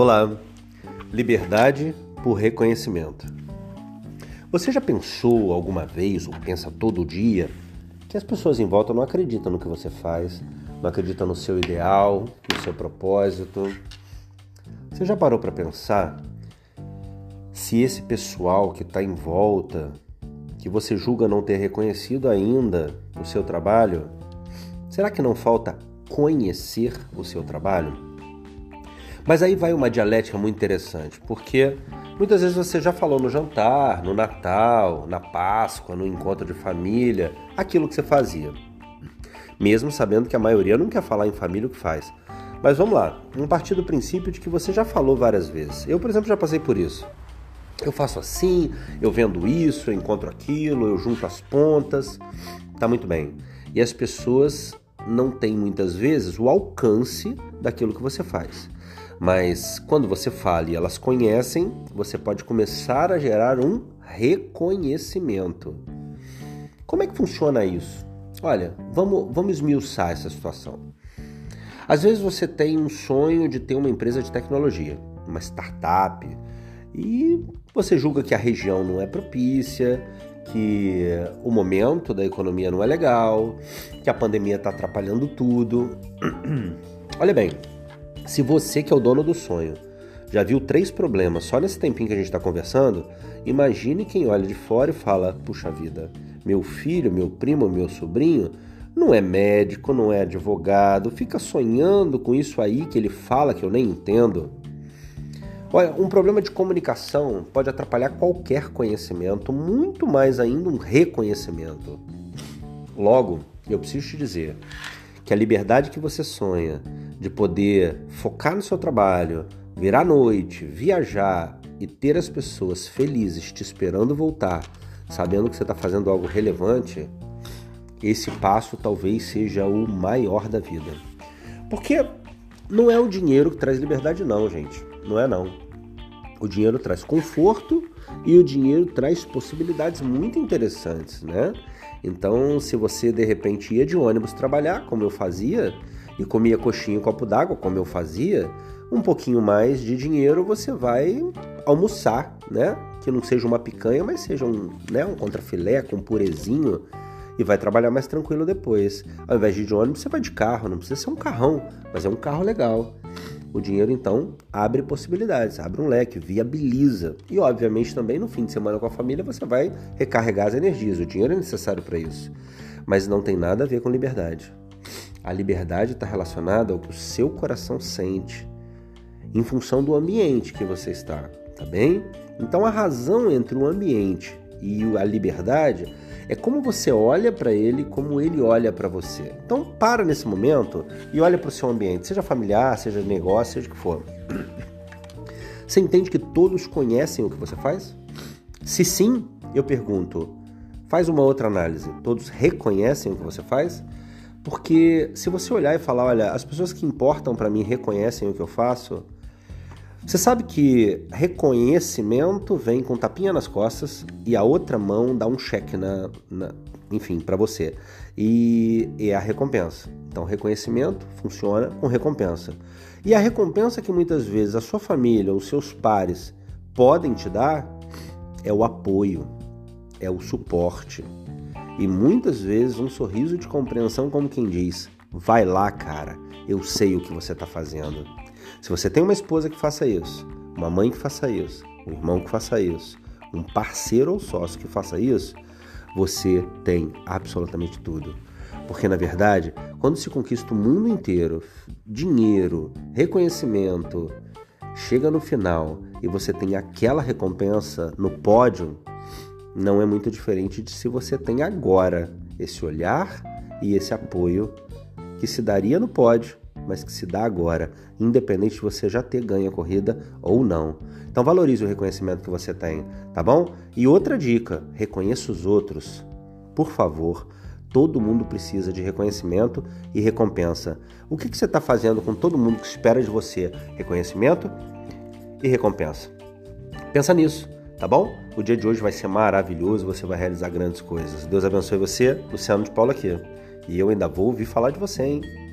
Olá, liberdade por reconhecimento. Você já pensou alguma vez, ou pensa todo dia, que as pessoas em volta não acreditam no que você faz, não acreditam no seu ideal, no seu propósito? Você já parou para pensar se esse pessoal que está em volta, que você julga não ter reconhecido ainda o seu trabalho, será que não falta conhecer o seu trabalho? Mas aí vai uma dialética muito interessante, porque muitas vezes você já falou no jantar, no Natal, na Páscoa, no encontro de família, aquilo que você fazia. Mesmo sabendo que a maioria não quer falar em família o que faz. Mas vamos lá, um partir do princípio de que você já falou várias vezes. Eu, por exemplo, já passei por isso. Eu faço assim, eu vendo isso, eu encontro aquilo, eu junto as pontas. Tá muito bem. E as pessoas não têm muitas vezes o alcance daquilo que você faz. Mas quando você fala e elas conhecem, você pode começar a gerar um reconhecimento. Como é que funciona isso? Olha, vamos, vamos esmiuçar essa situação. Às vezes você tem um sonho de ter uma empresa de tecnologia, uma startup, e você julga que a região não é propícia, que o momento da economia não é legal, que a pandemia está atrapalhando tudo. Olha bem, se você que é o dono do sonho já viu três problemas só nesse tempinho que a gente está conversando, imagine quem olha de fora e fala: puxa vida, meu filho, meu primo, meu sobrinho não é médico, não é advogado, fica sonhando com isso aí que ele fala que eu nem entendo. Olha, um problema de comunicação pode atrapalhar qualquer conhecimento, muito mais ainda um reconhecimento. Logo, eu preciso te dizer que a liberdade que você sonha de poder focar no seu trabalho, vir à noite, viajar e ter as pessoas felizes te esperando voltar, sabendo que você está fazendo algo relevante, esse passo talvez seja o maior da vida. Porque não é o dinheiro que traz liberdade, não, gente. Não é não. O dinheiro traz conforto e o dinheiro traz possibilidades muito interessantes, né? Então, se você de repente ia de ônibus trabalhar, como eu fazia, e comia coxinha e copo d'água, como eu fazia, um pouquinho mais de dinheiro você vai almoçar, né? Que não seja uma picanha, mas seja um, né, um contrafilé com purezinho e vai trabalhar mais tranquilo depois. Ao invés de ir de ônibus, você vai de carro, não precisa ser um carrão, mas é um carro legal. O dinheiro então abre possibilidades, abre um leque, viabiliza. E obviamente também no fim de semana com a família você vai recarregar as energias. O dinheiro é necessário para isso. Mas não tem nada a ver com liberdade. A liberdade está relacionada ao que o seu coração sente, em função do ambiente que você está, tá bem? Então a razão entre o ambiente e a liberdade é como você olha para ele, como ele olha para você. Então para nesse momento e olha para o seu ambiente, seja familiar, seja negócio, seja o que for. Você entende que todos conhecem o que você faz? Se sim, eu pergunto, faz uma outra análise. Todos reconhecem o que você faz? Porque se você olhar e falar, olha, as pessoas que importam para mim reconhecem o que eu faço, você sabe que reconhecimento vem com tapinha nas costas e a outra mão dá um cheque na, na enfim, para você. E é a recompensa. Então, reconhecimento funciona com recompensa. E a recompensa que muitas vezes a sua família ou seus pares podem te dar é o apoio, é o suporte, e muitas vezes um sorriso de compreensão, como quem diz: vai lá, cara, eu sei o que você está fazendo. Se você tem uma esposa que faça isso, uma mãe que faça isso, um irmão que faça isso, um parceiro ou sócio que faça isso, você tem absolutamente tudo. Porque na verdade, quando se conquista o mundo inteiro, dinheiro, reconhecimento, chega no final e você tem aquela recompensa no pódio, não é muito diferente de se você tem agora esse olhar e esse apoio que se daria no pódio, mas que se dá agora, independente de você já ter ganho a corrida ou não. Então valorize o reconhecimento que você tem, tá bom? E outra dica, reconheça os outros. Por favor, todo mundo precisa de reconhecimento e recompensa. O que, que você está fazendo com todo mundo que espera de você? Reconhecimento e recompensa. Pensa nisso tá bom? O dia de hoje vai ser maravilhoso, você vai realizar grandes coisas. Deus abençoe você, Luciano de Paula aqui. E eu ainda vou ouvir falar de você, hein?